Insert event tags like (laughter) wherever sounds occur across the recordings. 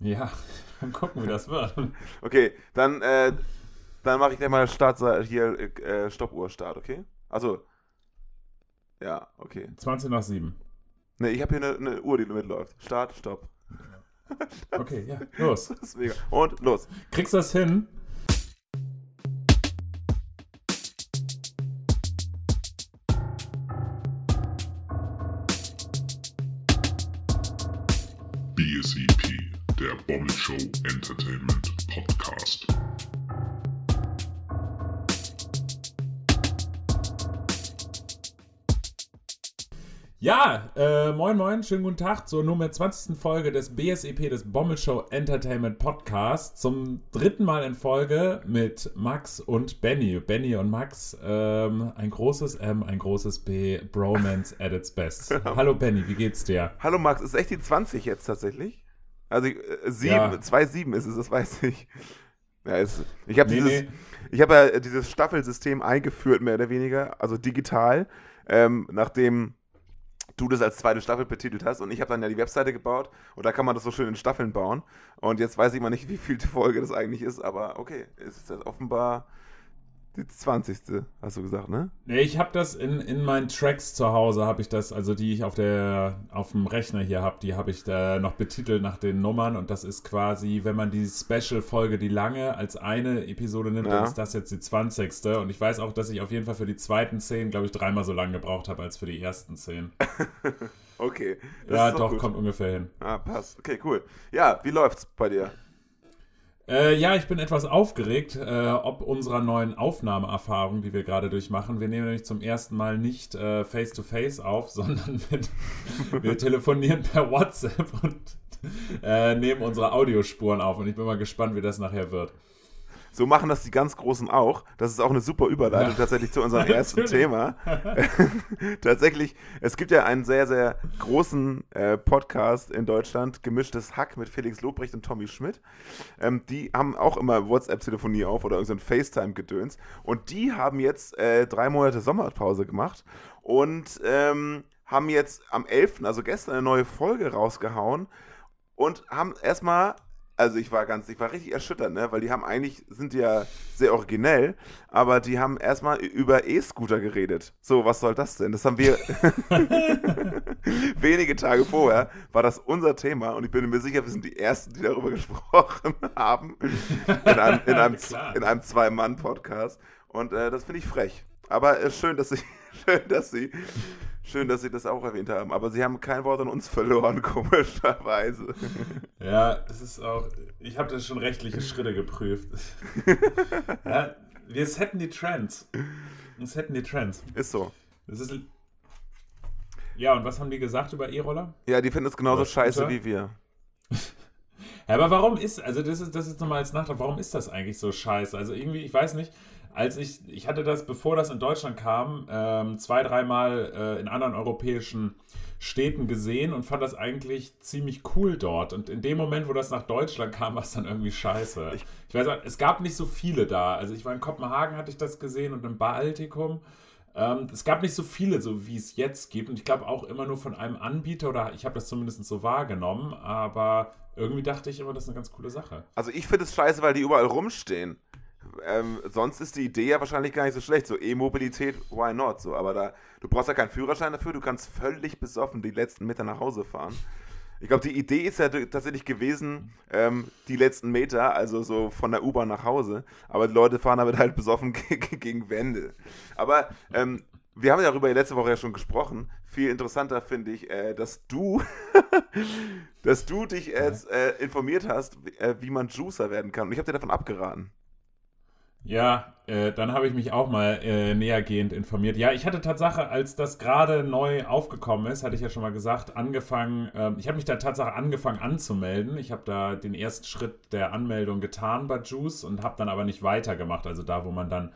Ja, (laughs) dann gucken, wie das wird. (laughs) Okay, dann, äh, dann mache ich gleich mal Start, hier äh, Stoppuhr-Start, okay? Also, ja, okay. 20 nach 7. Ne, ich habe hier eine, eine Uhr, die mitläuft. Start, Stopp. Okay, ja, los. (laughs) Das ist mega. Und los. Kriegst du das hin? Der Bommel Show Entertainment Podcast. Ja, äh, moin moin, schönen guten Tag zur Nummer 20. Folge des BSEP, des Bommel Show Entertainment Podcast. Zum dritten Mal in Folge mit Max und Benny. Benny und Max, ähm, ein großes M, ein großes B, Bromance at its best. (laughs) Hallo Benny, wie geht's dir? Hallo Max, ist echt die 20 jetzt tatsächlich? Also äh, sieben, Ja. zwei sieben ist es, das weiß ich. Ja, es, ich habe Nee, dieses, nee. ich habe ja dieses Staffelsystem eingeführt, mehr oder weniger, also digital, ähm, nachdem du das als zweite Staffel betitelt hast und ich habe dann ja die Webseite gebaut und da kann man das so schön in Staffeln bauen und jetzt weiß ich mal nicht, wie viel die Folge das eigentlich ist, aber okay, es ist jetzt offenbar die 20. hast du gesagt, ne? Nee, ich habe das in, in meinen Tracks zu Hause, habe ich das, also die ich auf der auf dem Rechner hier habe, die habe ich da noch betitelt nach den Nummern und das ist quasi, wenn man die Special-Folge, die lange, als eine Episode nimmt, Ja. dann ist das jetzt die 20. Und ich weiß auch, dass ich auf jeden Fall für die zweiten 10, glaube ich, dreimal so lange gebraucht habe als für die ersten 10. (laughs) Okay. Ja, doch, gut. kommt ungefähr hin. Ah, passt. Okay, cool. Ja, wie läuft's bei dir? Äh, ja, ich bin etwas aufgeregt, äh, ob unserer neuen Aufnahmeerfahrung, die wir gerade durchmachen. Wir nehmen nämlich zum ersten Mal nicht äh, face-to-face auf, (laughs) sondern mit, wir telefonieren per WhatsApp und äh, nehmen unsere Audiospuren auf. Und ich bin mal gespannt, wie das nachher wird. So machen das die ganz Großen auch. Das ist auch eine super Überleitung Ja. tatsächlich zu unserem (laughs) ersten. Thema. (laughs) tatsächlich, es gibt ja einen sehr, sehr großen äh, Podcast in Deutschland, Gemischtes Hack mit Felix Lobrecht und Tommy Schmidt. Ähm, die haben auch immer WhatsApp-Telefonie auf oder irgendein FaceTime-Gedöns. Und die haben jetzt äh, drei Monate Sommerpause gemacht und ähm, haben jetzt am 11., also gestern, eine neue Folge rausgehauen und haben erstmal, also ich war ganz, ich war richtig erschüttert, ne, weil die haben eigentlich, sind ja sehr originell, aber die haben erstmal über E-Scooter geredet. So, was soll das denn? Das haben wir (laughs) wenige Tage vorher, war das unser Thema und ich bin mir sicher, wir sind die Ersten, die darüber gesprochen (laughs) haben in einem, in einem, (laughs) in einem Zwei-Mann-Podcast und äh, das finde ich frech. Aber äh, schön, dass sie, schön, dass sie Schön, dass Sie das auch erwähnt haben, aber Sie haben kein Wort an uns verloren, (laughs) komischerweise. Ja, es ist auch, ich habe das schon rechtliche Schritte geprüft. (laughs) ja, wir setten die Trends. Wir setten die Trends. Ist so. Das ist. Ja, und was haben die gesagt über E-Roller? Ja, die finden es genauso Was, scheiße Scooter? wie wir. (laughs) Ja, aber warum ist, also das ist, das ist nochmal als Nachtrag, warum ist das eigentlich so scheiße? Also irgendwie, ich weiß nicht, als ich, ich hatte das, bevor das in Deutschland kam, ähm, zwei, dreimal äh, in anderen europäischen Städten gesehen und fand das eigentlich ziemlich cool dort. Und in dem Moment, wo das nach Deutschland kam, war es dann irgendwie scheiße. Ich, Ich- weiß auch, es gab nicht so viele da. Also ich war in Kopenhagen, hatte ich das gesehen und in Baltikum. Ähm, es gab nicht so viele, so wie es jetzt gibt. Und ich glaube auch immer nur von einem Anbieter, oder ich habe das zumindest so wahrgenommen, aber irgendwie dachte ich immer, das ist eine ganz coole Sache. Also ich finde es scheiße, weil die überall rumstehen. Ähm, sonst ist die Idee ja wahrscheinlich gar nicht so schlecht. So E-Mobilität, why not? So, aber da, du brauchst ja keinen Führerschein dafür, du kannst völlig besoffen die letzten Meter nach Hause fahren. Ich glaube, die Idee ist ja tatsächlich gewesen, ähm, die letzten Meter, also so von der U-Bahn nach Hause. Aber die Leute fahren damit halt besoffen (laughs) gegen, Wände. Aber ähm, wir haben ja darüber letzte Woche ja schon gesprochen. Viel interessanter finde ich, äh, dass du, (laughs) dass du dich jetzt äh, informiert hast, wie, äh, wie man Juicer werden kann. Und ich habe dir davon abgeraten. Ja, äh, dann habe ich mich auch mal äh, nähergehend informiert. Ja, ich hatte Tatsache, als das gerade neu aufgekommen ist, hatte ich ja schon mal gesagt, angefangen, ähm, ich habe mich da Tatsache angefangen anzumelden. Ich habe da den ersten Schritt der Anmeldung getan bei Juice und habe dann aber nicht weitergemacht. Also da, wo man dann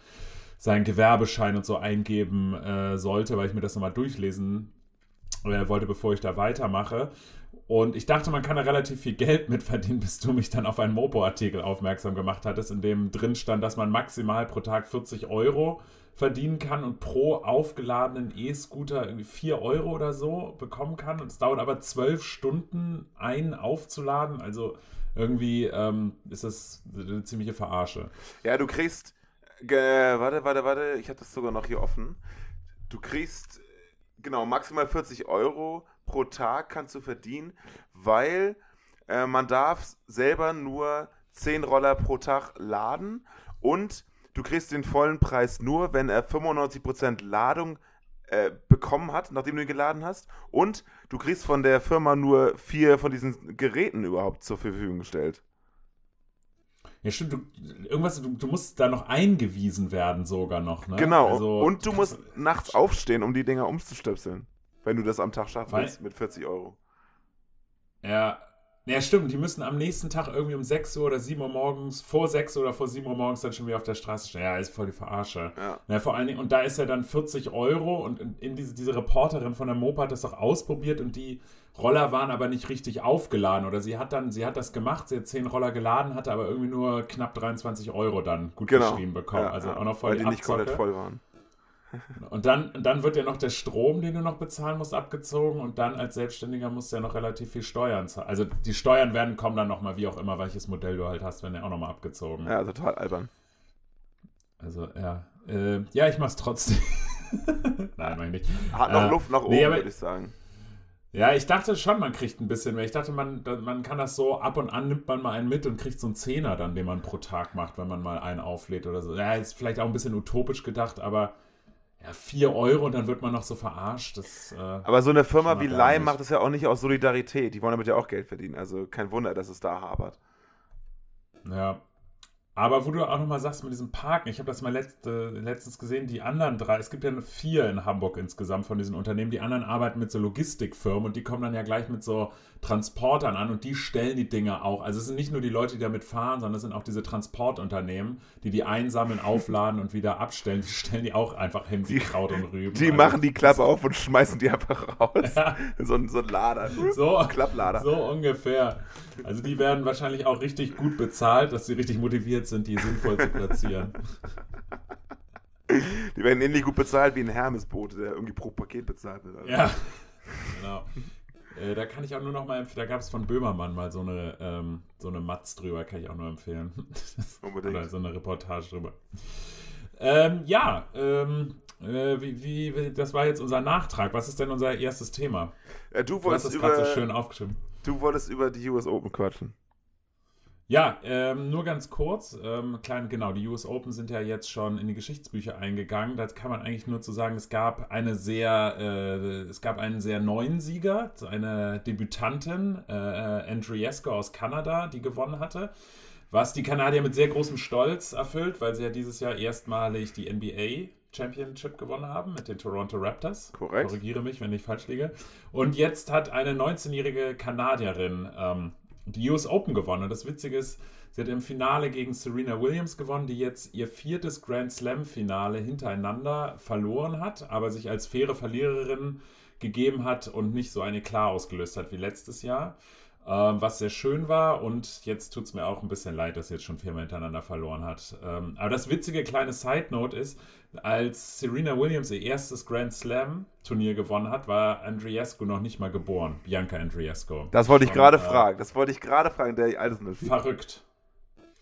seinen Gewerbeschein und so eingeben äh, sollte, weil ich mir das nochmal durchlesen äh, wollte, bevor ich da weitermache. Und ich dachte, man kann da relativ viel Geld (laughs) mit verdienen, bis du mich dann auf einen Mopo-Artikel aufmerksam gemacht hattest, in dem drin stand, dass man maximal pro Tag 40 Euro verdienen kann und pro aufgeladenen E-Scooter irgendwie 4 Euro oder so bekommen kann. Und es dauert aber 12 Stunden, einen aufzuladen. Also irgendwie ähm, ist das eine ziemliche Verarsche. Ja, du kriegst. Äh, warte, warte, warte, ich habe das sogar noch hier offen. Du kriegst genau maximal 40 Euro pro Tag kannst du verdienen, weil äh, man darf selber nur 10 Roller pro Tag laden und du kriegst den vollen Preis nur, wenn er 95% Ladung äh, bekommen hat, nachdem du ihn geladen hast. Und du kriegst von der Firma nur vier von diesen Geräten überhaupt zur Verfügung gestellt. Ja, stimmt. Du, irgendwas, du, du, musst da noch eingewiesen werden, sogar noch. Ne? Genau. Also, und du musst nachts aufstehen, um die Dinger umzustöpseln. Wenn du das am Tag schaffen willst mit 40 Euro. Ja, ja, stimmt. Die müssen am nächsten Tag irgendwie um 6 Uhr oder 7 Uhr morgens, vor 6 Uhr oder vor 7 Uhr morgens dann schon wieder auf der Straße stehen. Ja, ist voll die Verarsche. Ja. ja. vor allen Dingen, und da ist ja dann 40 Euro und in, in diese, diese Reporterin von der Mopa hat das auch ausprobiert und die Roller waren aber nicht richtig aufgeladen. Oder sie hat dann, sie hat das gemacht, sie hat 10 Roller geladen, hatte aber irgendwie nur knapp 23 Euro dann gut genau. geschrieben bekommen. Ja, also ja. auch noch voll Weil die, die nicht komplett voll waren. Und dann, dann wird ja noch der Strom, den du noch bezahlen musst, abgezogen und dann als Selbstständiger musst du ja noch relativ viel Steuern zahlen. Also die Steuern werden kommen dann nochmal, wie auch immer, welches Modell du halt hast, werden ja auch nochmal abgezogen. Ja, total albern. Also, ja. Äh, ja, ich mach's trotzdem. (laughs) Nein, meine ich nicht. Hat noch äh, Luft nach oben, nee, würde ich sagen. Ja, ich dachte schon, man kriegt ein bisschen mehr. Ich dachte, man, man kann das so, ab und an nimmt man mal einen mit und kriegt so einen Zehner dann, den man pro Tag macht, wenn man mal einen auflädt oder so. Ja, ist vielleicht auch ein bisschen utopisch gedacht, aber ja, 4 Euro und dann wird man noch so verarscht. Das, äh, Aber so eine Firma wie Lime macht es ja auch nicht aus Solidarität. Die wollen damit ja auch Geld verdienen. Also kein Wunder, dass es da hapert. Ja, aber wo du auch nochmal sagst mit diesem Parken, ich habe das mal letzt, äh, letztens gesehen, die anderen drei, es gibt ja vier in Hamburg insgesamt von diesen Unternehmen, die anderen arbeiten mit so Logistikfirmen und die kommen dann ja gleich mit so Transportern an und die stellen die Dinge auch. Also es sind nicht nur die Leute, die damit fahren, sondern es sind auch diese Transportunternehmen, die die einsammeln, aufladen und wieder abstellen. Die stellen die auch einfach hin wie Kraut und Rüben. Die also, machen die Klappe auf und schmeißen die einfach raus. Ja. So, so ein Lader. So, Klapplader. So ungefähr. Also die werden wahrscheinlich auch richtig gut bezahlt, dass sie richtig motiviert sind, die sinnvoll zu platzieren. Die werden ähnlich gut bezahlt wie ein Hermesboot, der irgendwie pro Paket bezahlt wird. Also. Ja, genau. Äh, da kann ich auch nur noch mal empfehlen, da gab es von Böhmermann mal so eine, ähm, so eine Matz drüber, kann ich auch nur empfehlen. (laughs) Unbedingt. Oder so eine Reportage drüber. Ähm, ja, ähm, äh, wie, wie, das war jetzt unser Nachtrag. Was ist denn unser erstes Thema? Äh, du, du hast das gerade so schön aufgeschrieben. Du wolltest über die US Open quatschen. Ja, ähm, nur ganz kurz. Ähm, klein, genau, die US Open sind ja jetzt schon in die Geschichtsbücher eingegangen. Da kann man eigentlich nur zu sagen, es gab eine sehr, äh, es gab einen sehr neuen Sieger, eine Debütantin, äh, Andriesco aus Kanada, die gewonnen hatte. Was die Kanadier mit sehr großem Stolz erfüllt, weil sie ja dieses Jahr erstmalig die NBA Championship gewonnen haben mit den Toronto Raptors. Korrekt. Korrigiere mich, wenn ich falsch liege. Und jetzt hat eine 19-jährige Kanadierin ähm, die US Open gewonnen. Und das Witzige ist, sie hat im Finale gegen Serena Williams gewonnen, die jetzt ihr viertes Grand Slam-Finale hintereinander verloren hat, aber sich als faire Verliererin gegeben hat und nicht so eine klar ausgelöst hat wie letztes Jahr. Ähm, was sehr schön war und jetzt tut es mir auch ein bisschen leid, dass sie jetzt schon viermal hintereinander verloren hat. Ähm, aber das witzige kleine Side Note ist, als Serena Williams ihr erstes Grand Slam Turnier gewonnen hat, war Andriescu noch nicht mal geboren. Bianca Andriescu. Das wollte ich gerade äh, fragen. Das wollte ich gerade fragen, der Altersunterschied. Verrückt.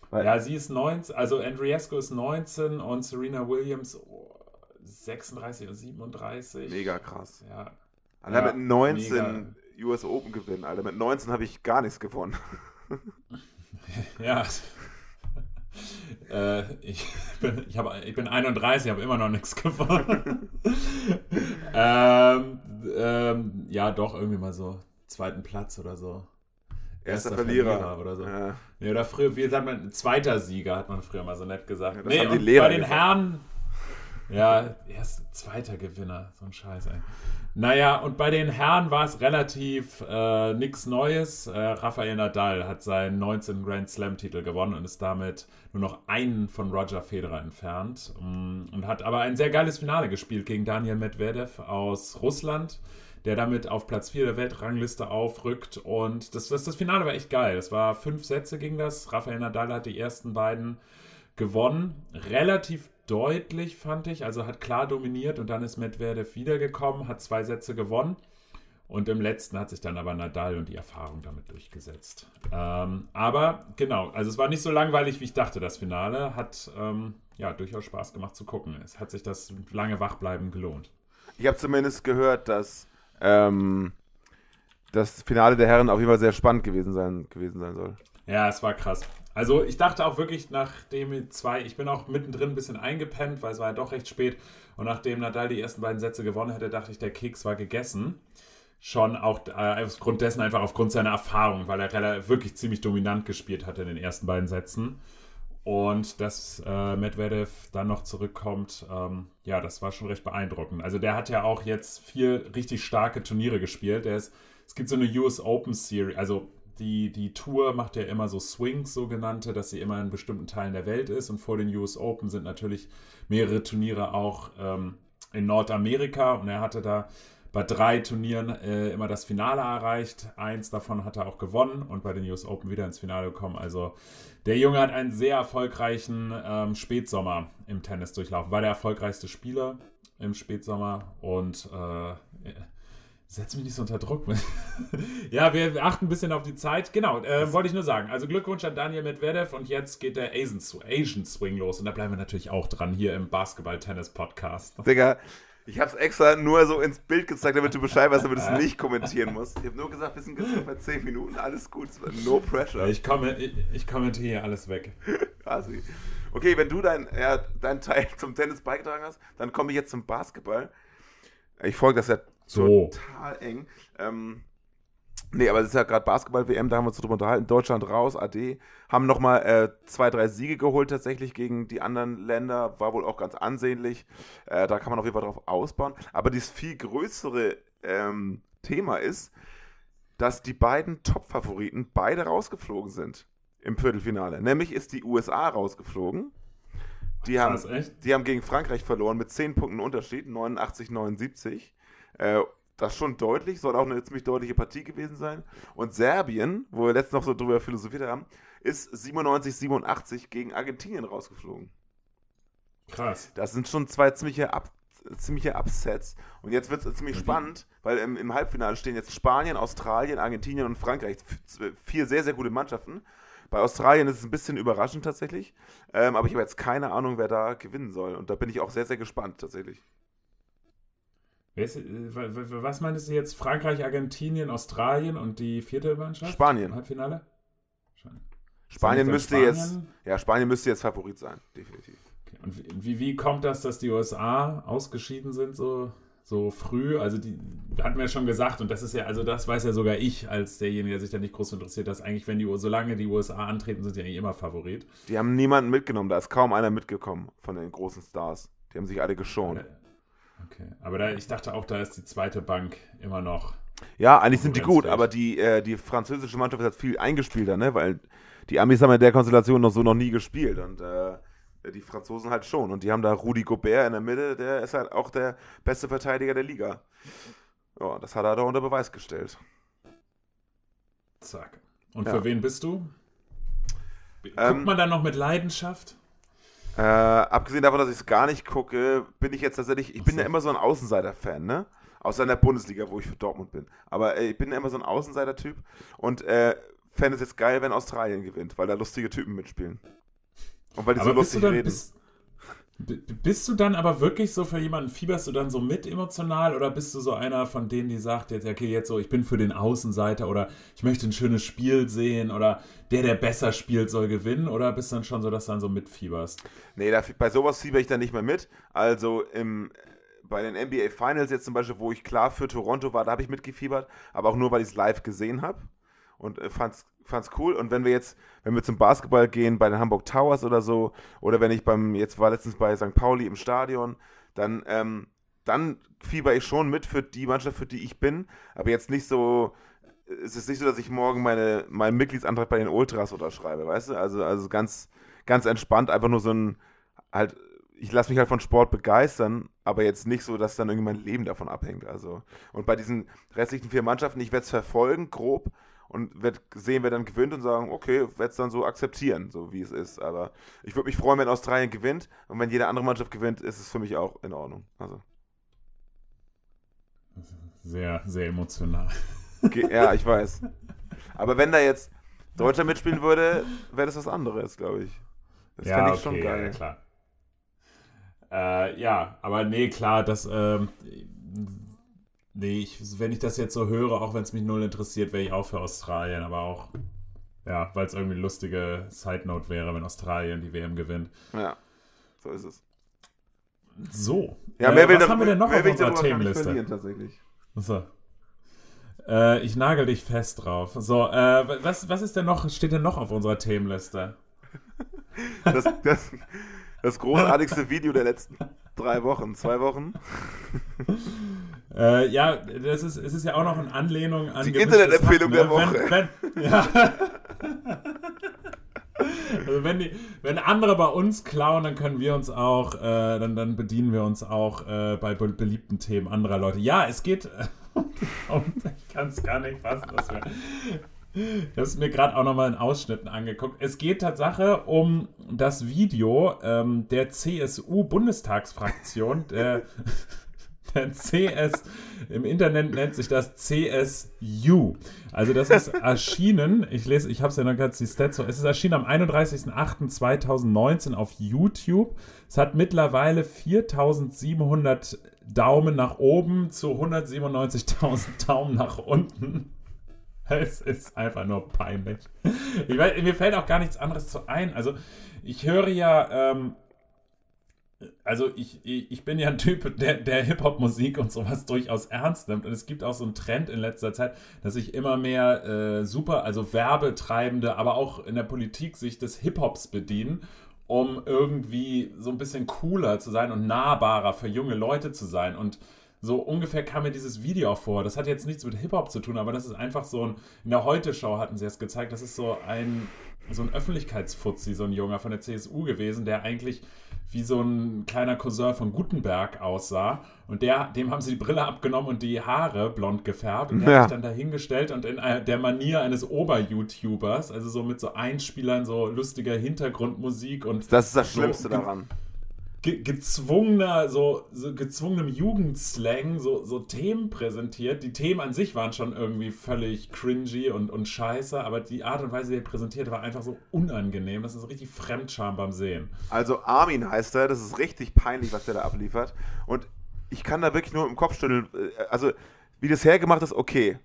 Weil ja, sie ist 19, also Andriescu ist 19 und Serena Williams oh, 36 oder 37. Mega krass. Ja. Alter, ja, mit 19 mega. US Open gewinnen, Alter. Mit 19 habe ich gar nichts gewonnen. (laughs) ja. (laughs) Äh, ich, (laughs) bin, ich, hab, ich bin 31, habe immer noch nichts gewonnen. ähm, ähm, ja, doch, irgendwie mal so zweiten Platz oder so. Erster, Erster Verlierer. Verlierer. oder so. Ja. Nee, oder früher, wie sagt man, zweiter Sieger, hat man früher mal so nett gesagt. Ja, das nee, haben die Lehrer bei den gesagt. Herren, ja, erst zweiter Gewinner, so ein Scheiß, ey. Naja, und bei den Herren war es relativ äh, nichts Neues. Äh, Rafael Nadal hat seinen 19. Grand Slam-Titel gewonnen und ist damit nur noch einen von Roger Federer entfernt. Um, mm, und hat aber ein sehr geiles Finale gespielt gegen Daniel Medvedev aus Russland, der damit auf Platz 4 der Weltrangliste aufrückt. Und das, das, das Finale war echt geil. Das war fünf Sätze ging das. Rafael Nadal hat die ersten beiden gewonnen. Relativ deutlich, fand ich. Also hat klar dominiert und dann ist Medvedev wiedergekommen, hat zwei Sätze gewonnen. Und im letzten hat sich dann aber Nadal und die Erfahrung damit durchgesetzt. Ähm, aber genau, also es war nicht so langweilig, wie ich dachte, das Finale. Hat ähm, ja durchaus Spaß gemacht zu gucken. Es hat sich das lange Wachbleiben gelohnt. Ich habe zumindest gehört, dass ähm, das Finale der Herren auf jeden Fall sehr spannend gewesen sein, gewesen sein soll. Ja, es war krass. Also ich dachte auch wirklich, nachdem zwei, ich bin auch mittendrin ein bisschen eingepennt, weil es war ja doch recht spät. Und nachdem Nadal die ersten beiden Sätze gewonnen hätte, dachte ich, der Keks war gegessen. Schon auch äh, aufgrund dessen, einfach aufgrund seiner Erfahrung, weil er wirklich ziemlich dominant gespielt hat in den ersten beiden Sätzen. Und dass äh, Medvedev dann noch zurückkommt, ähm, ja, das war schon recht beeindruckend. Also der hat ja auch jetzt vier richtig starke Turniere gespielt. Der ist, es gibt so eine US Open Series, also die, die Tour macht ja immer so Swings, sogenannte, dass sie immer in bestimmten Teilen der Welt ist. Und vor den US Open sind natürlich mehrere Turniere auch ähm, in Nordamerika. Und er hatte da bei drei Turnieren äh, immer das Finale erreicht. Eins davon hat er auch gewonnen und bei den US Open wieder ins Finale gekommen. Also der Junge hat einen sehr erfolgreichen ähm, Spätsommer im Tennis durchlaufen. War der erfolgreichste Spieler im Spätsommer und äh, Setz mich nicht so unter Druck. (laughs) ja, wir achten ein bisschen auf die Zeit. Genau, äh, wollte ich nur sagen. Also Glückwunsch an Daniel Medvedev und jetzt geht der Asian, Asian Swing los und da bleiben wir natürlich auch dran hier im Basketball-Tennis-Podcast. Digga, ich hab's extra nur so ins Bild gezeigt, damit du Bescheid weißt, damit du es nicht kommentieren musst. Ich habe nur gesagt, wir sind jetzt bei 10 Minuten, alles gut, no pressure. Ich, komme, ich, ich kommentiere hier alles weg. (laughs) Quasi. Okay, wenn du deinen ja, dein Teil zum Tennis beigetragen hast, dann komme ich jetzt zum Basketball. Ich folge das ja so. total eng. Ähm, nee, aber es ist ja gerade Basketball-WM, da haben wir uns drüber unterhalten. Deutschland raus, AD. Haben nochmal äh, zwei, drei Siege geholt tatsächlich gegen die anderen Länder. War wohl auch ganz ansehnlich. Äh, da kann man auf jeden Fall drauf ausbauen. Aber das viel größere ähm, Thema ist, dass die beiden Top-Favoriten beide rausgeflogen sind im Viertelfinale. Nämlich ist die USA rausgeflogen. Die haben, die haben gegen Frankreich verloren mit 10 Punkten Unterschied, 89, 79. Äh, das schon deutlich, soll auch eine ziemlich deutliche Partie gewesen sein. Und Serbien, wo wir letztens noch so drüber philosophiert haben, ist 97, 87 gegen Argentinien rausgeflogen. Krass. Das sind schon zwei ziemliche, Up, ziemliche Upsets. Und jetzt wird es ziemlich mhm. spannend, weil im, im, Halbfinale stehen jetzt Spanien, Australien, Argentinien und Frankreich. Vier sehr, sehr gute Mannschaften. Bei Australien ist es ein bisschen überraschend tatsächlich. Ähm, aber ich habe jetzt keine Ahnung, wer da gewinnen soll. Und da bin ich auch sehr, sehr gespannt tatsächlich. Äh, was meintest du jetzt? Frankreich, Argentinien, Australien und die vierte Mannschaft? Spanien. Halbfinale? Spanien müsste Spanien? jetzt, ja, Spanien müsste jetzt Favorit sein, definitiv. Okay. Und wie, wie kommt das, dass die USA ausgeschieden sind so, so früh? Also die hatten wir ja schon gesagt und das ist ja, also das weiß ja sogar ich als derjenige, der sich da nicht groß interessiert, dass eigentlich, wenn die, solange die USA antreten, sind die eigentlich immer Favorit. Die haben niemanden mitgenommen, da ist kaum einer mitgekommen von den großen Stars. Die haben sich alle geschont. Ja. Okay, aber da, ich dachte auch, da ist die zweite Bank immer noch. Ja, eigentlich sind die gut, aber die, äh, die französische Mannschaft hat viel eingespielter, ne? Weil die Amis haben in der Konstellation noch so noch nie gespielt und äh, die Franzosen halt schon. Und die haben da Rudi Gobert in der Mitte, der ist halt auch der beste Verteidiger der Liga. Ja, das hat er da unter Beweis gestellt. Zack. Und ja. für wen bist du? Guckt ähm, man dann noch mit Leidenschaft? Äh, abgesehen davon, dass ich es gar nicht gucke, bin ich jetzt tatsächlich, ich bin ja immer so ein Außenseiter-Fan, ne? Außer in der Bundesliga, wo ich für Dortmund bin. Aber äh, ich bin ja immer so ein Außenseiter-Typ und äh, fände es jetzt geil, wenn Australien gewinnt, weil da lustige Typen mitspielen. Und weil die aber so lustig reden. Bist, bist du dann aber wirklich so für jemanden, fieberst du dann so mit emotional oder bist du so einer von denen, die sagt jetzt, okay, jetzt so, ich bin für den Außenseiter oder ich möchte ein schönes Spiel sehen oder der, der besser spielt, soll gewinnen oder bist du dann schon so, dass du dann so mitfieberst? Nee, da, bei sowas fieber ich dann nicht mehr mit. Also im, bei den NBA Finals jetzt zum Beispiel, wo ich klar für Toronto war, da habe ich mitgefiebert, aber auch nur, weil ich es live gesehen habe und äh, fand's fand's cool. Und wenn wir jetzt, wenn wir zum Basketball gehen, bei den Hamburg Towers oder so, oder wenn ich beim, jetzt war letztens bei St. Pauli im Stadion, dann, ähm, dann fieber ich schon mit für die Mannschaft, für die ich bin. Aber jetzt nicht so, es ist nicht so, dass ich morgen meine, meinen Mitgliedsantrag bei den Ultras unterschreibe, weißt du? Also, also ganz, ganz entspannt, einfach nur so ein, halt, ich lasse mich halt von Sport begeistern, aber jetzt nicht so, dass dann irgendwie mein Leben davon abhängt. Also. Und bei diesen restlichen vier Mannschaften, ich werde es verfolgen, grob, und werde sehen, wer dann gewinnt und sagen, okay, werde es dann so akzeptieren, so wie es ist. Aber ich würde mich freuen, wenn Australien gewinnt und wenn jede andere Mannschaft gewinnt, ist es für mich auch in Ordnung. Also. Sehr, sehr emotional. Okay, ja, ich weiß. Aber wenn da jetzt Deutscher mitspielen würde, wäre das was anderes, glaube ich. Das ja, fände ich okay, schon geil. Ja, klar. Äh, ja, aber nee, klar, das, ähm, nee, ich, wenn ich das jetzt so höre, auch wenn es mich null interessiert, wäre ich auch für Australien, aber auch, ja, weil es irgendwie eine lustige Side-Note wäre, wenn Australien die WM gewinnt. Ja, so ist es. So. Ja, mehr äh, will was haben wir denn noch auf unserer Themenliste? tatsächlich. So. Äh, ich nagel dich fest drauf. So, äh, was, was ist denn noch, steht denn noch auf unserer Themenliste? Das, das, das großartigste Video der letzten drei Wochen, zwei Wochen. (laughs) Äh, ja, das ist, es ist ja auch noch in Anlehnung an. Die Internetempfehlung ne? der Woche. Wenn, wenn, ja. (laughs) also wenn, die, wenn andere bei uns klauen, dann können wir uns auch, äh, dann, dann bedienen wir uns auch äh, bei be beliebten Themen anderer Leute. Ja, es geht. (laughs) um, ich kann es gar nicht fassen, was wir. Ich habe es mir gerade auch nochmal in Ausschnitten angeguckt. Es geht Tatsache um das Video ähm, der CSU-Bundestagsfraktion, der, (laughs) der CS, im Internet nennt sich das CSU. Also das ist erschienen, ich lese, ich habe es ja noch ganz die Stats es ist erschienen am 31.08.2019 auf YouTube. Es hat mittlerweile 4700 Daumen nach oben zu 197.000 Daumen nach unten. Es ist einfach nur peinlich. Ich weiß, mir fällt auch gar nichts anderes zu ein. Also, ich höre ja, ähm, also ich, ich, bin ja ein Typ, der, der Hip-Hop-Musik und sowas durchaus ernst nimmt. Und es gibt auch so einen Trend in letzter Zeit, dass sich immer mehr äh, super, also Werbetreibende, aber auch in der Politik sich des Hip-Hops bedienen, um irgendwie so ein bisschen cooler zu sein und nahbarer für junge Leute zu sein. Und so ungefähr kam mir dieses Video vor. Das hat jetzt nichts mit Hip-Hop zu tun, aber das ist einfach so ein. In der Heute-Show hatten sie es gezeigt. Das ist so ein, so ein Öffentlichkeitsfuzzi, so ein Junger von der CSU gewesen, der eigentlich wie so ein kleiner Cousin von Gutenberg aussah. Und der, dem haben sie die Brille abgenommen und die Haare blond gefärbt. Und der Ja. hat sich dann dahingestellt und in der Manier eines Ober-YouTubers, also so mit so Einspielern, so lustiger Hintergrundmusik und Das ist das So, Schlimmste daran. Ge gezwungener, so, so gezwungenem Jugendslang so, so Themen präsentiert. Die Themen an sich waren schon irgendwie völlig cringy und, und scheiße, aber die Art und Weise, wie er präsentiert, war einfach so unangenehm. Das ist richtig Fremdscham beim Sehen. Also Armin heißt er, das ist richtig peinlich, was der da abliefert. Und ich kann da wirklich nur im Kopf schütteln. äh, Also, wie das hergemacht ist, okay.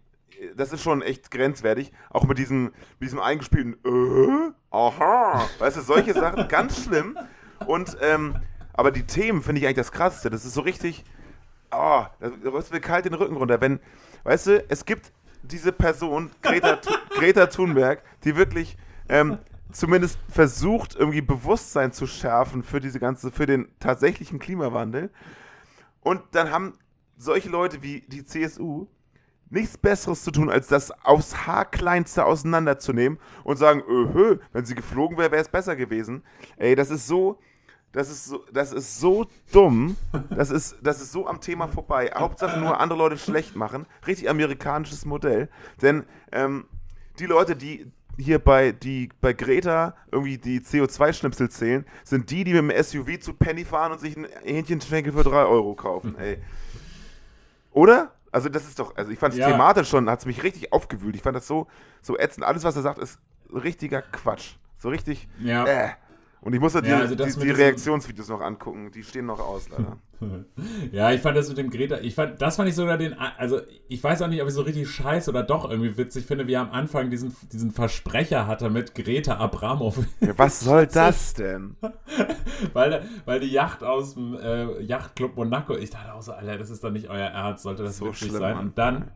Das ist schon echt grenzwertig. Auch mit diesem, mit diesem eingespielten äh, aha. Weißt du, solche Sachen, ganz schlimm. Und, ähm, aber die Themen finde ich eigentlich das Krasseste. Das ist so richtig, oh, da läuft mir kalt den Rücken runter. Wenn, weißt du, es gibt diese Person, Greta, (laughs) Greta Thunberg, die wirklich ähm, zumindest versucht, irgendwie Bewusstsein zu schärfen für diese ganze, für den tatsächlichen Klimawandel. Und dann haben solche Leute wie die CSU nichts Besseres zu tun, als das aufs Haarkleinste auseinanderzunehmen und sagen, öhö, wenn sie geflogen wäre, wäre es besser gewesen. Ey, das ist so, das ist so, das ist so dumm. Das ist, das ist so am Thema vorbei. Hauptsache nur andere Leute schlecht machen. Richtig amerikanisches Modell. Denn ähm, die Leute, die hier bei, die bei Greta irgendwie die CO2-Schnipsel zählen, sind die, die mit dem SUV zu Penny fahren und sich ein Hähnchenschenkel für 3 Euro kaufen. Ey. Oder? Also das ist doch, also ich fand es Ja. thematisch schon, hat es mich richtig aufgewühlt. Ich fand das so, so ätzend. Alles, was er sagt, ist richtiger Quatsch. So richtig, Ja. äh. Und ich musste die, Ja, also die, die Reaktionsvideos noch angucken. Die stehen noch aus, leider. (laughs) Ja, ich fand das mit dem Greta, ich fand, das fand ich sogar den, also ich weiß auch nicht, ob ich so richtig scheiße oder doch irgendwie witzig finde, wie er am Anfang diesen, diesen Versprecher hatte mit Greta Abramov. Ja, was (laughs) soll das denn? (laughs) weil, weil die Yacht aus dem äh, Yachtclub Monaco, ich dachte auch so, Alter, das ist doch nicht euer Ernst, sollte das So witzig schlimm, sein. Mann. Und dann.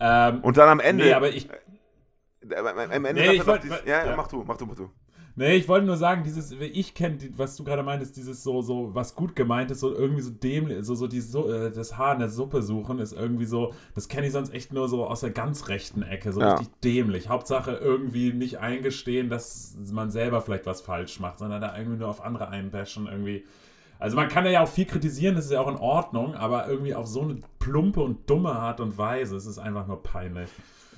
Ähm, Und dann am Ende. nee, aber ich. äh, am Ende Nee, ich wollt- noch dies- wollt- ja, ja, ja. mach du, mach du, mach du. Nee, ich wollte nur sagen, dieses, ich kenne, was du gerade meintest, dieses so, so, was gut gemeint ist, so irgendwie so dämlich, so, so die, so, äh, das Haar in der Suppe suchen, ist irgendwie so, das kenne ich sonst echt nur so aus der ganz rechten Ecke, so Ja. richtig dämlich. Hauptsache irgendwie nicht eingestehen, dass man selber vielleicht was falsch macht, sondern da irgendwie nur auf andere einbashen, irgendwie. Also man kann ja auch viel kritisieren, das ist ja auch in Ordnung, aber irgendwie auf so eine plumpe und dumme Art und Weise, es ist einfach nur peinlich.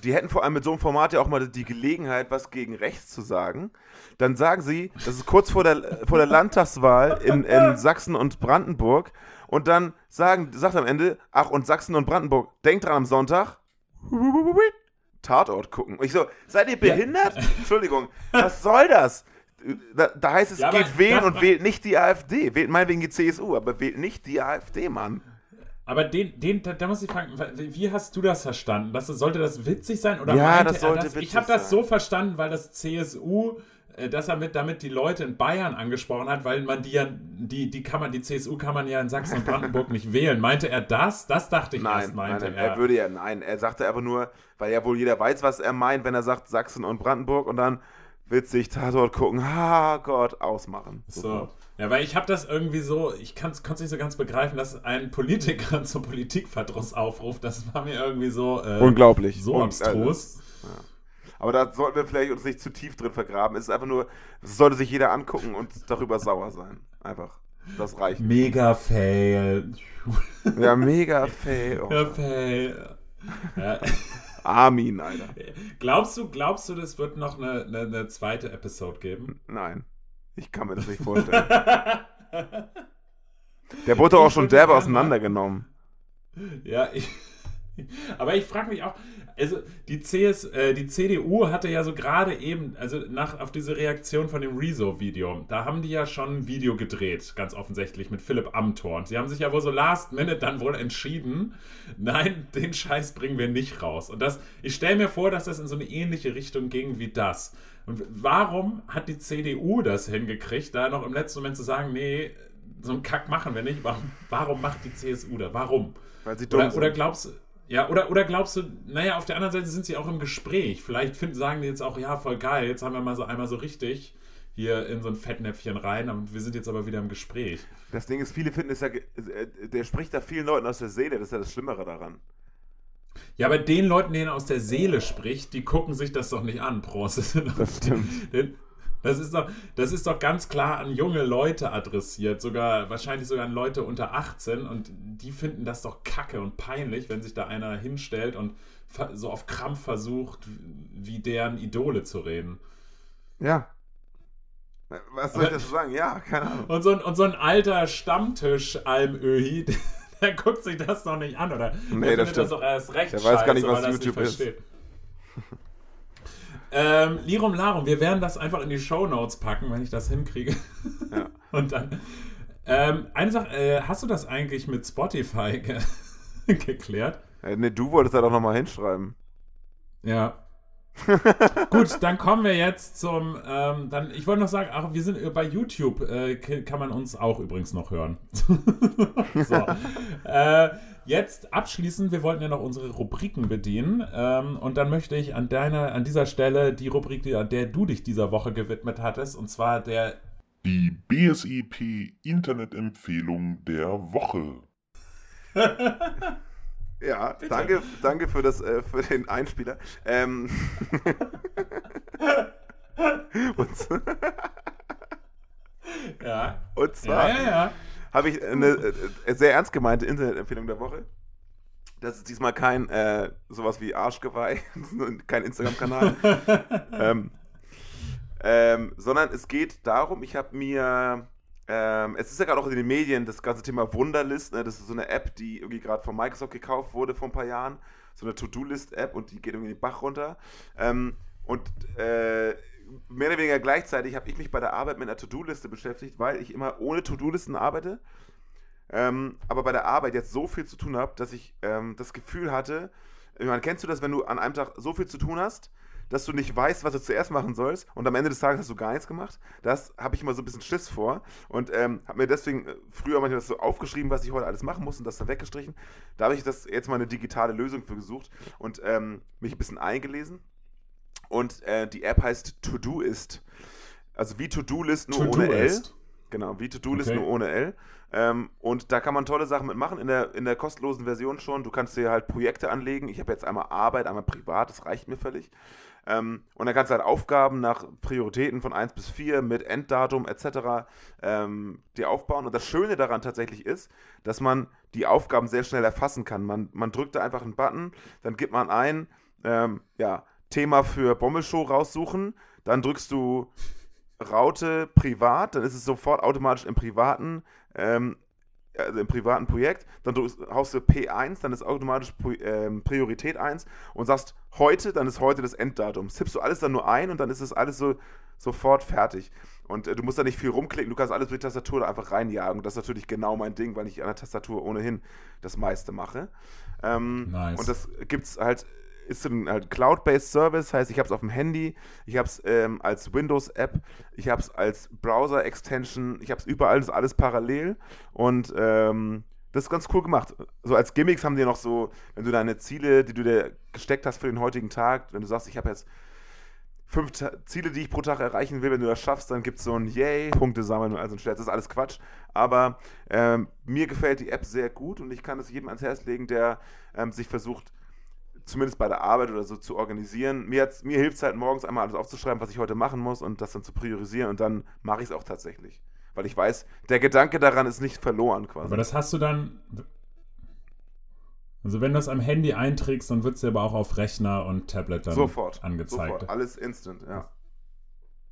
Die hätten vor allem mit so einem Format ja auch mal die Gelegenheit, was gegen rechts zu sagen. Dann sagen sie, das ist kurz vor der, vor der Landtagswahl in, in Sachsen und Brandenburg. Und dann sagen, sagt am Ende, ach, und Sachsen und Brandenburg, denkt dran am Sonntag, Tatort gucken. Und ich so, seid ihr behindert? Entschuldigung, was soll das? Da, da heißt es, Ja, geht wählen und wählt nicht die AfD. Wählt meinetwegen die CSU, aber wählt nicht die AfD, Mann. Aber den, den, da, da muss ich fragen, wie hast du das verstanden? Das, sollte das witzig sein? Oder Ja, meinte das er sollte das? Ich witzig habe das so verstanden, weil das CSU, äh, dass er mit, damit die Leute in Bayern angesprochen hat, weil man die ja, die, die kann man, die CSU kann man ja in Sachsen und Brandenburg (laughs) nicht wählen. Meinte er das? Das dachte ich Nein, erst, meinte nein, er. er würde ja, nein, er sagte einfach nur, weil ja wohl jeder weiß, was er meint, wenn er sagt Sachsen und Brandenburg und dann witzig Tatort gucken, ha Gott, ausmachen. So. Ja, weil ich habe das irgendwie so, ich konnte es nicht so ganz begreifen, dass ein Politiker (laughs) zum Politikverdruss aufruft. Das war mir irgendwie so, äh, Unglaublich. so Und, abstrus. Aber da sollten wir vielleicht uns nicht zu tief drin vergraben. Es ist einfach nur, es sollte sich jeder angucken und darüber sauer sein. Einfach. Das reicht. Mega fail. Ja, mega fail. Oh, (laughs) Ja, fail. Ja. (laughs) Armin, Alter. Glaubst du, glaubst du, das wird noch eine, eine, eine zweite Episode geben? Nein. Ich kann mir das nicht vorstellen. (laughs) Der wurde doch auch Ich schon derbe auseinandergenommen. Ja, ich, (laughs) aber ich frage mich auch, also die, CS, äh, die CDU hatte ja so gerade eben, also nach, auf diese Reaktion von dem Rezo-Video, da haben die ja schon ein Video gedreht, ganz offensichtlich, mit Philipp Amthor. Und sie haben sich ja wohl so last minute dann wohl entschieden, nein, den Scheiß bringen wir nicht raus. Und das, ich stelle mir vor, dass das in so eine ähnliche Richtung ging wie das. Und warum hat die CDU das hingekriegt, da noch im letzten Moment zu sagen, nee, so einen Kack machen wir nicht. Warum, warum macht die CSU da? Warum? Weil sie dumm Oder, sind. oder glaubst du, ja, oder, oder glaubst du, naja, auf der anderen Seite sind sie auch im Gespräch. Vielleicht finden, sagen die jetzt auch, ja, voll geil, jetzt haben wir mal so einmal so richtig hier in so ein Fettnäpfchen rein, und wir sind jetzt aber wieder im Gespräch. Das Ding ist, viele finden es ja, äh, der spricht da vielen Leuten aus der Seele, das ist ja das Schlimmere daran. Ja, aber den Leuten, denen er aus der Seele spricht, die gucken sich das doch nicht an, Prost. Das stimmt. (laughs) Das ist, doch, das ist doch ganz klar an junge Leute adressiert, sogar wahrscheinlich sogar an Leute unter 18 und die finden das doch kacke und peinlich, wenn sich da einer hinstellt und so auf Krampf versucht, wie deren Idole zu reden. Ja. Was soll ich dazu sagen? Ja, keine Ahnung. Und so ein, und so ein alter Stammtisch-Almöhi, der, (laughs) der guckt sich das doch nicht an, oder? Nee, der das findet stimmt. das doch erst recht Der weiß gar nicht, was YouTube ist. (laughs) Ähm, Lirum Larum, wir werden das einfach in die Shownotes packen, wenn ich das hinkriege. Ja. (laughs) Und dann. Ähm, eine Sache, äh, hast du das eigentlich mit Spotify ge (laughs) geklärt? Äh, ne, du wolltest da doch nochmal hinschreiben. Ja. (laughs) Gut, dann kommen wir jetzt zum. Ähm, dann, ich wollte noch sagen, ach, wir sind bei YouTube, äh, kann man uns auch übrigens noch hören. (laughs) so. äh, jetzt abschließend, wir wollten ja noch unsere Rubriken bedienen. Ähm, und dann möchte ich an deiner, an dieser Stelle die Rubrik, die- der du dich dieser Woche gewidmet hattest, und zwar der Die BSEP Internetempfehlung der Woche. (laughs) Ja, danke, danke für, das, äh, für den Einspieler. Ähm. (laughs) und, Ja. und zwar ja, ja. habe ich eine äh, sehr ernst gemeinte Internetempfehlung der Woche. Das ist diesmal kein äh, sowas wie Arschgeweih, (laughs) kein Instagram-Kanal. (laughs) ähm, ähm, sondern es geht darum, ich habe mir, ähm, es ist ja gerade auch in den Medien das ganze Thema Wunderlist, ne? das ist so eine App, die irgendwie gerade von Microsoft gekauft wurde vor ein paar Jahren, so eine To-Do-List-App und die geht irgendwie den Bach runter. Ähm, und äh, mehr oder weniger gleichzeitig habe ich mich bei der Arbeit mit einer To-Do-Liste beschäftigt, weil ich immer ohne To-Do-Listen arbeite. Ähm, aber bei der Arbeit jetzt so viel zu tun habe, dass ich ähm, das Gefühl hatte, ich meine, kennst du das, wenn du an einem Tag so viel zu tun hast, dass du nicht weißt, was du zuerst machen sollst und am Ende des Tages hast du gar nichts gemacht? Das habe ich immer so ein bisschen Schiss vor und ähm, habe mir deswegen äh, früher manchmal das so aufgeschrieben, was ich heute alles machen muss und das dann weggestrichen. Da habe ich das jetzt mal eine digitale Lösung für gesucht und ähm, mich ein bisschen eingelesen. Und äh, die App heißt Todoist. Also wie To-Do-List nur ohne L. Genau, wie To-Do-List Okay. nur ohne L. Ähm, und da kann man tolle Sachen mitmachen in der, in der kostenlosen Version schon. Du kannst dir halt Projekte anlegen. Ich habe jetzt einmal Arbeit, einmal privat, das reicht mir völlig. Ähm, und dann kannst du halt Aufgaben nach Prioritäten von 1 bis 4 mit Enddatum etc. Ähm, dir aufbauen. Und das Schöne daran tatsächlich ist, dass man die Aufgaben sehr schnell erfassen kann. Man, man drückt da einfach einen Button, dann gibt man ein, ähm, ja, Thema für Bommelshow raussuchen, dann drückst du Raute privat, dann ist es sofort automatisch im privaten, ähm, also im privaten Projekt, dann drückst, haust du P1, dann ist automatisch ähm, Priorität 1 und sagst heute, dann ist heute das Enddatum. Tippst du alles dann nur ein und dann ist es alles so sofort fertig. Und äh, du musst da nicht viel rumklicken, du kannst alles mit Tastatur da einfach reinjagen. Das ist natürlich genau mein Ding, weil ich an der Tastatur ohnehin das meiste mache. Ähm, Nice. Und das gibt's halt, ist ein halt Cloud-based Service, heißt, ich habe es auf dem Handy, ich habe es ähm, als Windows-App, ich habe es als Browser-Extension, ich habe es überall, das ist alles parallel und ähm, das ist ganz cool gemacht. So als Gimmicks haben die noch so, wenn du deine Ziele, die du dir gesteckt hast für den heutigen Tag, wenn du sagst, ich habe jetzt fünf Ta Ziele, die ich pro Tag erreichen will, wenn du das schaffst, dann gibt es so ein Yay, Punkte sammeln, also ein Scherz, das ist alles Quatsch. Aber ähm, mir gefällt die App sehr gut und ich kann es jedem ans Herz legen, der ähm, sich versucht, zumindest bei der Arbeit oder so zu organisieren. Mir, mir hilft es halt morgens einmal alles aufzuschreiben, was ich heute machen muss und das dann zu priorisieren und dann mache ich es auch tatsächlich. Weil ich weiß, der Gedanke daran ist nicht verloren quasi. Aber das hast du dann. Also, wenn du das am Handy einträgst, dann wird es dir aber auch auf Rechner und Tablet dann sofort. angezeigt. Sofort. Alles instant, ja.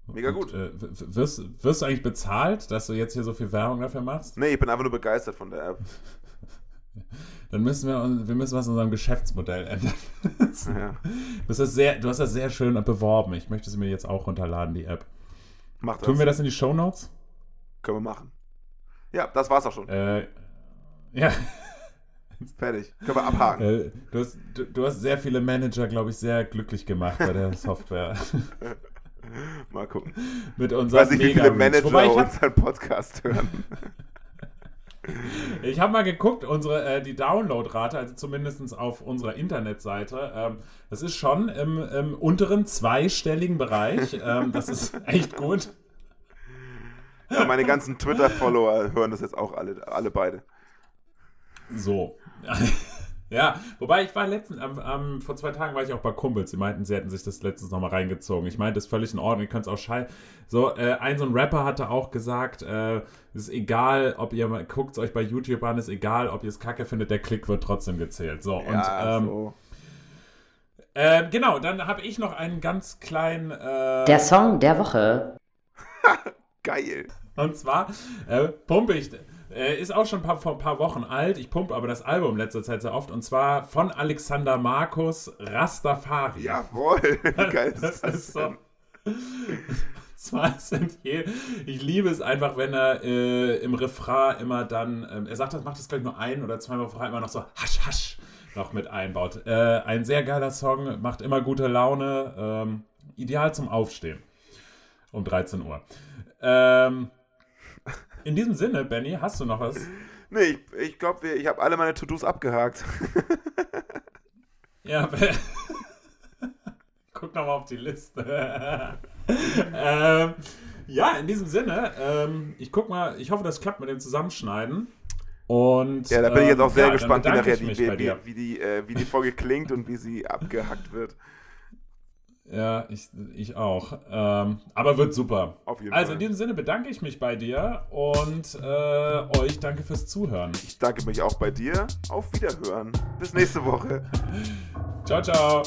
Mega Und, gut. Äh, wirst, wirst du eigentlich bezahlt, dass du jetzt hier so viel Werbung dafür machst? Nee, ich bin einfach nur begeistert von der App. (laughs) Dann müssen wir, uns- wir müssen was in unserem Geschäftsmodell ändern. Ja. Du hast, das sehr, du hast das sehr schön beworben. Ich möchte sie mir jetzt auch runterladen, die App. Mach das. Tun wir das in die Shownotes? Können wir machen. Ja, das war's auch schon. Äh, ja. Fertig. Können wir abhaken. Äh, du, hast, du, du hast sehr viele Manager, glaube ich, sehr glücklich gemacht bei der Software. (laughs) Mal gucken. Mit Ich unserem weiß nicht, wie viele. Manager Wobei ich unseren Podcast hören. Ich hab mal geguckt, unsere, äh, die Downloadrate, also zumindest auf unserer Internetseite, ähm, das ist schon im, im unteren zweistelligen Bereich. ähm, das ist (laughs) echt gut. Ja, meine ganzen Twitter-Follower hören das jetzt auch alle, alle beide. So. (laughs) ja, wobei ich war letztens, am, am, vor zwei Tagen war ich auch bei Kumpels. Sie meinten, sie hätten sich das letztens nochmal reingezogen. Ich meinte, das ist völlig in Ordnung, ihr könnt es auch scheiße. So, äh, ein so ein Rapper hatte auch gesagt, äh, es ist egal, ob ihr mal guckt es euch bei YouTube an, ist egal, ob ihr es kacke findet, der Klick wird trotzdem gezählt. So, und ja, ähm, so. äh, genau, dann habe ich noch einen ganz kleinen. Äh, Der Song der Woche. (laughs) Geil. Und zwar äh, pumpe ich, äh, ist auch schon ein paar, vor ein paar Wochen alt, ich pumpe aber das Album letzter Zeit sehr oft, und zwar von Alexander Markus Rastafari. Jawohl. (laughs) Wie geil ist das das, ist so. (laughs) Zwar sind je, ich liebe es einfach, wenn er äh, im Refrain immer dann, ähm, er sagt, das macht das gleich nur ein oder zweimal Refrain immer noch so hasch hasch noch mit einbaut. Äh, ein sehr geiler Song, macht immer gute Laune, ähm, ideal zum Aufstehen um 13 Uhr. Ähm, in diesem Sinne, Benny, hast du noch was? (laughs) Nee, ich, ich glaube, ich habe alle meine To-Dos abgehakt. (laughs) Ja, (laughs) guck nochmal auf die Liste. ähm, ja, in diesem Sinne, ähm, ich guck mal, ich hoffe, das klappt mit dem Zusammenschneiden. Und, Ja, da bin ich jetzt auch sehr ähm, ja, gespannt, wie nachher die, wie, wie, die, äh, wie die Folge klingt und wie sie abgehackt wird. Ja, ich, ich auch. Ähm, aber wird super. Auf jeden also Fall. in diesem Sinne bedanke ich mich bei dir und äh, euch danke fürs Zuhören. Ich danke mich auch bei dir. Auf Wiederhören. Bis nächste Woche. (laughs) Ciao, ciao.